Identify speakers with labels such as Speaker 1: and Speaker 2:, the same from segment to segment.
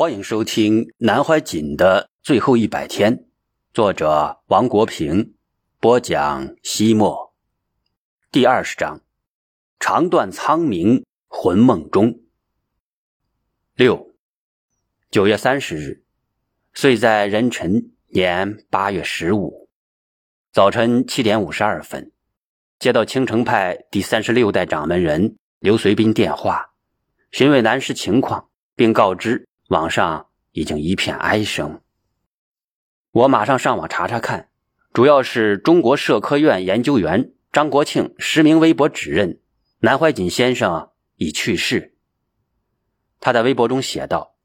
Speaker 1: 欢迎收听南怀瑾的最后一百天，作者王国平播讲。西莫第二十章：长断苍冥魂梦中。六九月三十日，岁在壬辰年八月十五早晨七点五十二分，接到青城派第三十六代掌门人刘随斌电话，询问南师情况，并告知。网上已经一片哀声。我马上上网查查看，主要是中国社科院研究员张国庆实名微博指认南怀瑾先生已去世。他在微博中写道：“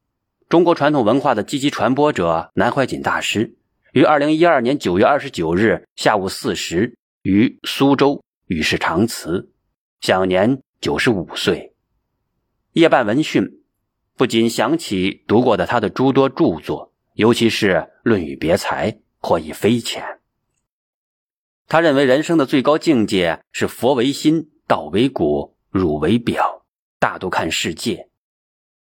Speaker 1: 中国传统文化的积极传播者南怀瑾大师，于二零一二年九月二十九日下午四时于苏州与世长辞，享年九十五岁。”夜半闻讯。不禁想起读过的他的诸多著作，尤其是《论语别裁》，获益匪浅。他认为人生的最高境界是佛为心，道为骨，儒为表，大度看世界，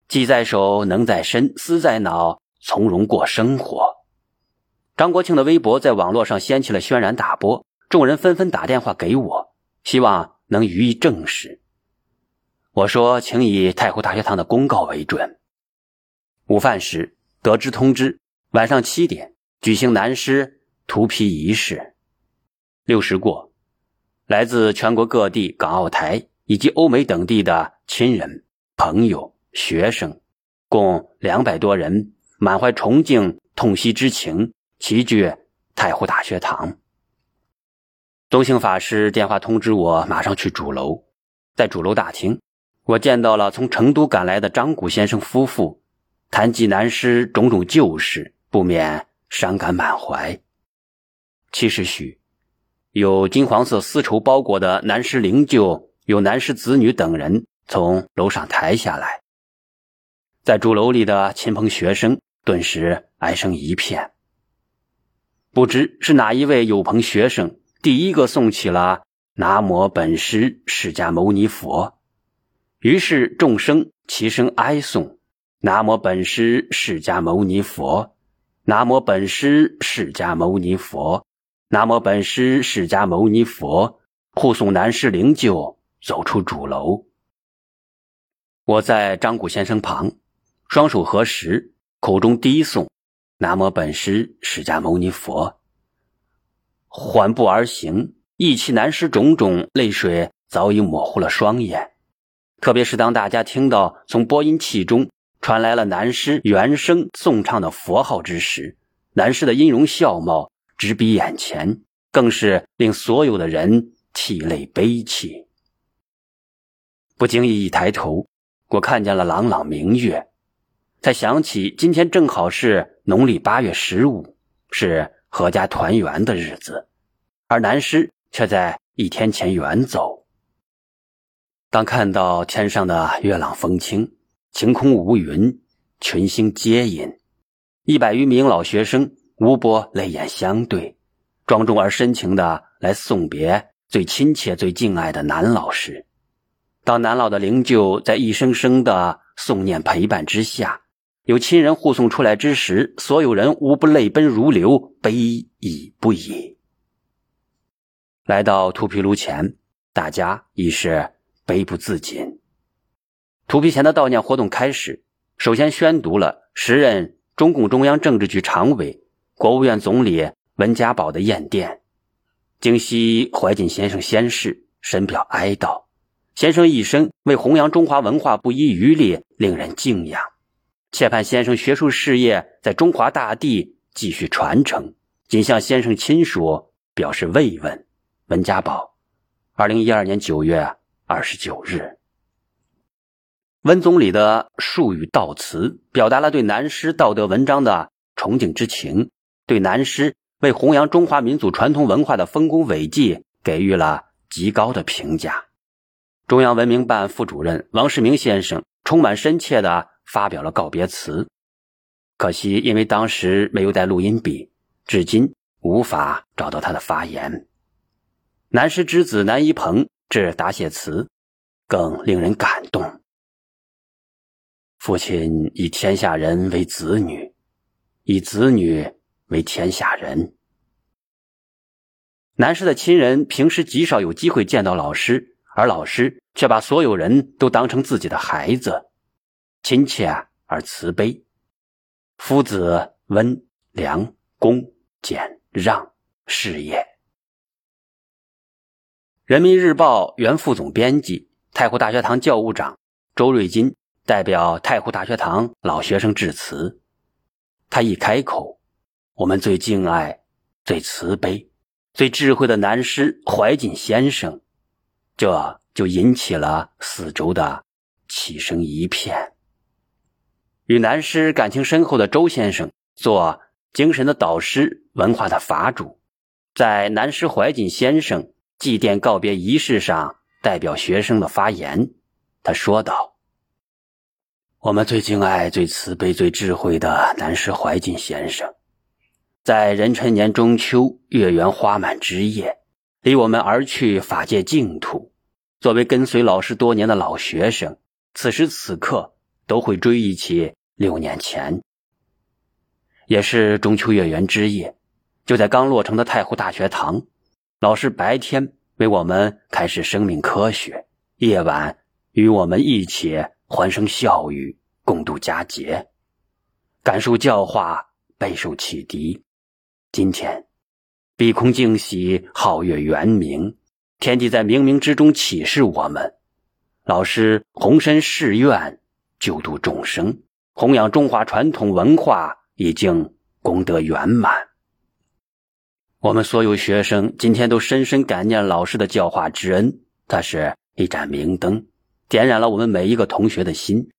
Speaker 1: 技在手，能在身，思在脑，从容过生活。张国庆的微博在网络上掀起了轩然大波，众人纷纷打电话给我，希望能予以证实。我说：“请以太湖大学堂的公告为准。”午饭时得知通知，晚上七点举行南师涂皮仪式。六时过，来自全国各地、港澳台以及欧美等地的亲人、朋友、学生，共两百多人，满怀崇敬、痛惜之情，齐聚太湖大学堂。东兴法师电话通知我，马上去主楼，在主楼大厅。我见到了从成都赶来的张谷先生夫妇，谈及南师种种旧事，不免伤感满怀。七时许，有金黄色丝绸包裹的南师灵柩，有南师子女等人从楼上抬下来。在主楼里的亲朋学生顿时哀声一片。不知是哪一位有朋学生第一个诵起了“南无本师释迦牟尼佛”。于是众生齐声哀诵：“南无本师释迦牟尼佛，南无本师释迦牟尼佛，南无本师释迦牟尼佛。”护送南师灵柩走出主楼。我在张谷先生旁，双手合十，口中低诵：“南无本师释迦牟尼佛。”缓步而行，忆起南师种种，泪水早已模糊了双眼。特别是当大家听到从播音器中传来了南师原声颂唱的佛号之时，南师的音容笑貌直逼眼前，更是令所有的人涕泪悲泣。不经意一抬头，我看见了朗朗明月，才想起今天正好是农历八月十五，是阖家团圆的日子，而南师却在一天前远走。当看到天上的月朗风清，晴空无云，群星接引，一百余名老学生无不泪眼相对，庄重而深情的来送别最亲切、最敬爱的南老师。当南老的灵柩在一声声的诵念陪伴之下，有亲人护送出来之时，所有人无不泪奔如流，悲已不已。来到土皮炉前，大家已是。悲不自禁。土皮前的悼念活动开始，首先宣读了时任中共中央政治局常委、国务院总理温家宝的唁电。京西怀瑾先生先逝，深表哀悼。先生一生为弘扬中华文化不遗余力，令人敬仰。切盼先生学术事业在中华大地继续传承。仅向先生亲属表示慰问。温家宝，二零一二年九月。二十九日，温总理的数语悼词，表达了对南师道德文章的崇敬之情，对南师为弘扬中华民族传统文化的丰功伟绩给予了极高的评价。中央文明办副主任王世明先生充满深切的发表了告别词，可惜因为当时没有带录音笔，至今无法找到他的发言。南师之子南一鹏。是答谢词，更令人感动。父亲以天下人为子女，以子女为天下人。南师的亲人平时极少有机会见到老师，而老师却把所有人都当成自己的孩子，亲切而慈悲。夫子温良恭俭让事业。人民日报原副总编辑、太湖大学堂教务长周瑞金代表太湖大学堂老学生致辞。他一开口，我们最敬爱、最慈悲、最智慧的南师怀瑾先生，这就引起了四周的齐声一片。与南师感情深厚的周先生做精神的导师、文化的法主，在南师怀瑾先生。祭奠告别仪式上，代表学生的发言，他说道：“我们最敬爱、最慈悲、最智慧的南师怀瑾先生，在壬辰年中秋月圆花满之夜，离我们而去法界净土。作为跟随老师多年的老学生，此时此刻都会追忆起六年前，也是中秋月圆之夜，就在刚落成的太湖大学堂。”老师白天为我们开始生命科学，夜晚与我们一起欢声笑语，共度佳节，感受教化，备受启迪。今天，碧空净喜，皓月圆明，天地在冥冥之中启示我们：老师宏深誓愿，救度众生，弘扬中华传统文化，已经功德圆满。我们所有学生今天都深深感念老师的教化之恩，他是一盏明灯，点燃了我们每一个同学的心。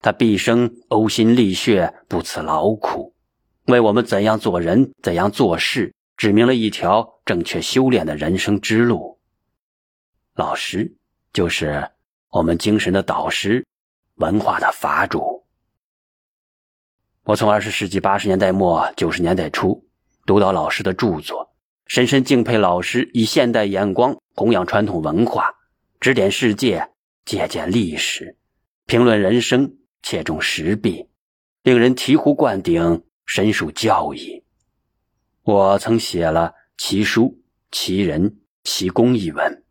Speaker 1: 他毕生呕心沥血，不辞劳苦，为我们怎样做人、怎样做事，指明了一条正确修炼的人生之路。老师就是我们精神的导师，文化的法主。我从二十世纪八十年代末九十年代初。读到老师的著作，深深敬佩老师以现代眼光弘扬传统文化，指点世界，借鉴历史，评论人生，切中时弊，令人醍醐灌顶，深受教益。我曾写了《其书》《其人》《其功》一文，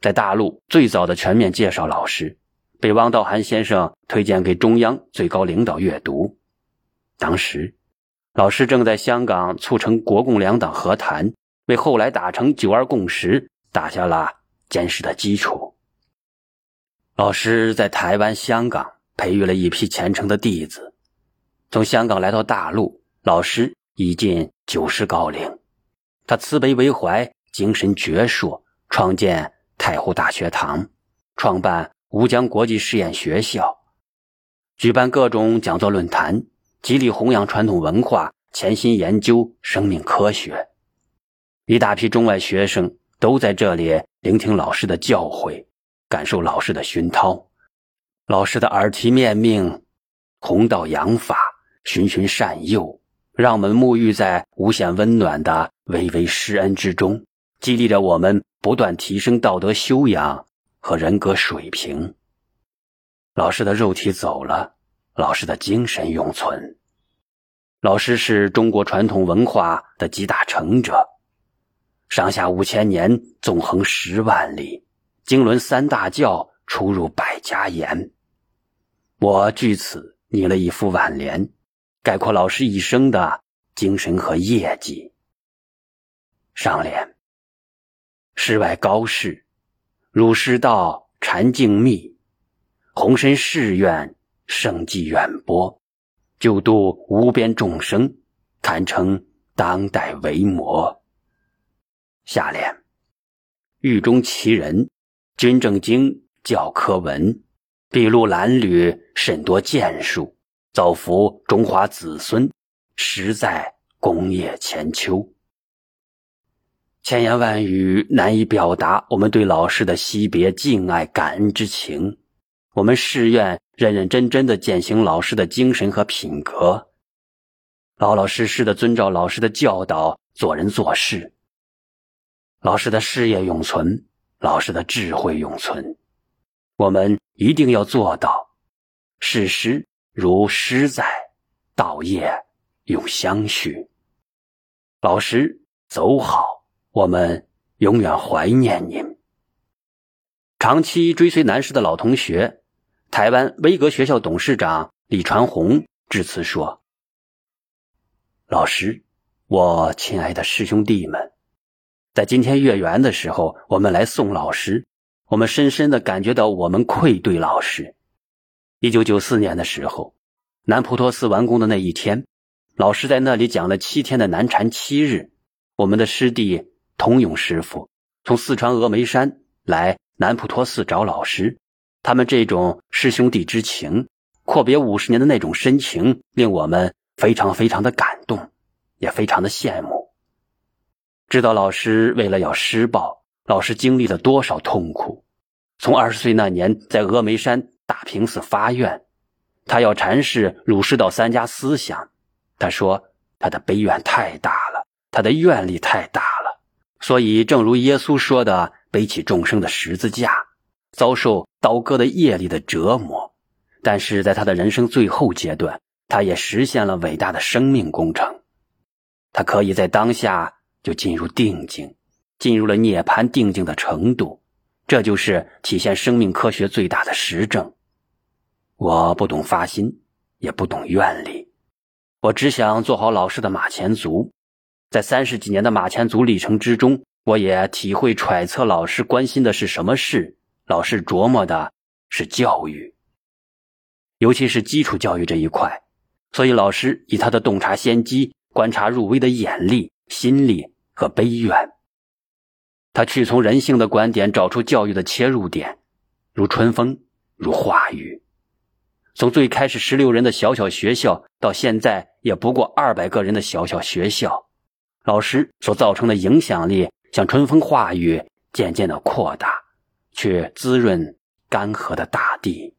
Speaker 1: 在大陆最早的全面介绍老师，被汪道涵先生推荐给中央最高领导阅读，当时。老师正在香港促成国共两党和谈，为后来达成九二共识打下了坚实的基础。老师在台湾、香港培育了一批虔诚的弟子。从香港来到大陆，老师已近九十高龄。他慈悲为怀，精神矍铄，创建太湖大学堂，创办吴江国际实验学校，举办各种讲座论坛。极力弘扬传统文化，潜心研究生命科学。一大批中外学生都在这里聆听老师的教诲，感受老师的熏陶。老师的耳提面命、弘道扬法、循循善诱，让我们沐浴在无限温暖的巍巍施恩之中，激励着我们不断提升道德修养和人格水平。老师的肉体走了。老师的精神永存。老师是中国传统文化的集大成者，上下五千年，纵横十万里，经纶三大教，出入百家言。我据此拟了一副挽联，概括老师一生的精神和业绩。上联：世外高士，儒师道禅静谧，宏深誓愿。生机远播，救度无边众生，堪称当代维摩。下联：狱中奇人，军政经教科文，筚路蓝缕，甚多建树，造福中华子孙，实在功业千秋。千言万语难以表达我们对老师的惜别、敬爱、感恩之情。我们誓愿认认真真的践行老师的精神和品格，老老实实的遵照老师的教导做人做事。老师的事业永存，老师的智慧永存，我们一定要做到。事实如诗在，道业永相续。老师走好，我们永远怀念您。长期追随南师的老同学，台湾威格学校董事长李传红致辞说：“老师，我亲爱的师兄弟们，在今天月圆的时候，我们来送老师。我们深深的感觉到我们愧对老师。一九九四年的时候，南普陀寺完工的那一天，老师在那里讲了七天的南禅七日。我们的师弟童勇师傅从四川峨眉山来。”南普陀寺找老师，他们这种师兄弟之情，阔别五十年的那种深情，令我们非常非常的感动，也非常的羡慕。知道老师为了要施报，老师经历了多少痛苦。从二十岁那年在峨眉山大平寺发愿，他要阐释儒释道三家思想。他说他的悲愿太大了，他的愿力太大了，所以正如耶稣说的。背起众生的十字架，遭受刀割的业力的折磨，但是在他的人生最后阶段，他也实现了伟大的生命工程。他可以在当下就进入定境，进入了涅槃定境的程度，这就是体现生命科学最大的实证。我不懂发心，也不懂愿力，我只想做好老师的马前卒，在三十几年的马前卒历程之中。我也体会揣测，老师关心的是什么事？老师琢磨的是教育，尤其是基础教育这一块。所以，老师以他的洞察先机、观察入微的眼力、心力和悲愿，他去从人性的观点找出教育的切入点，如春风，如化雨。从最开始十六人的小小学校，到现在也不过二百个人的小小学校，老师所造成的影响力。像春风化雨，渐渐的扩大，却滋润干涸的大地。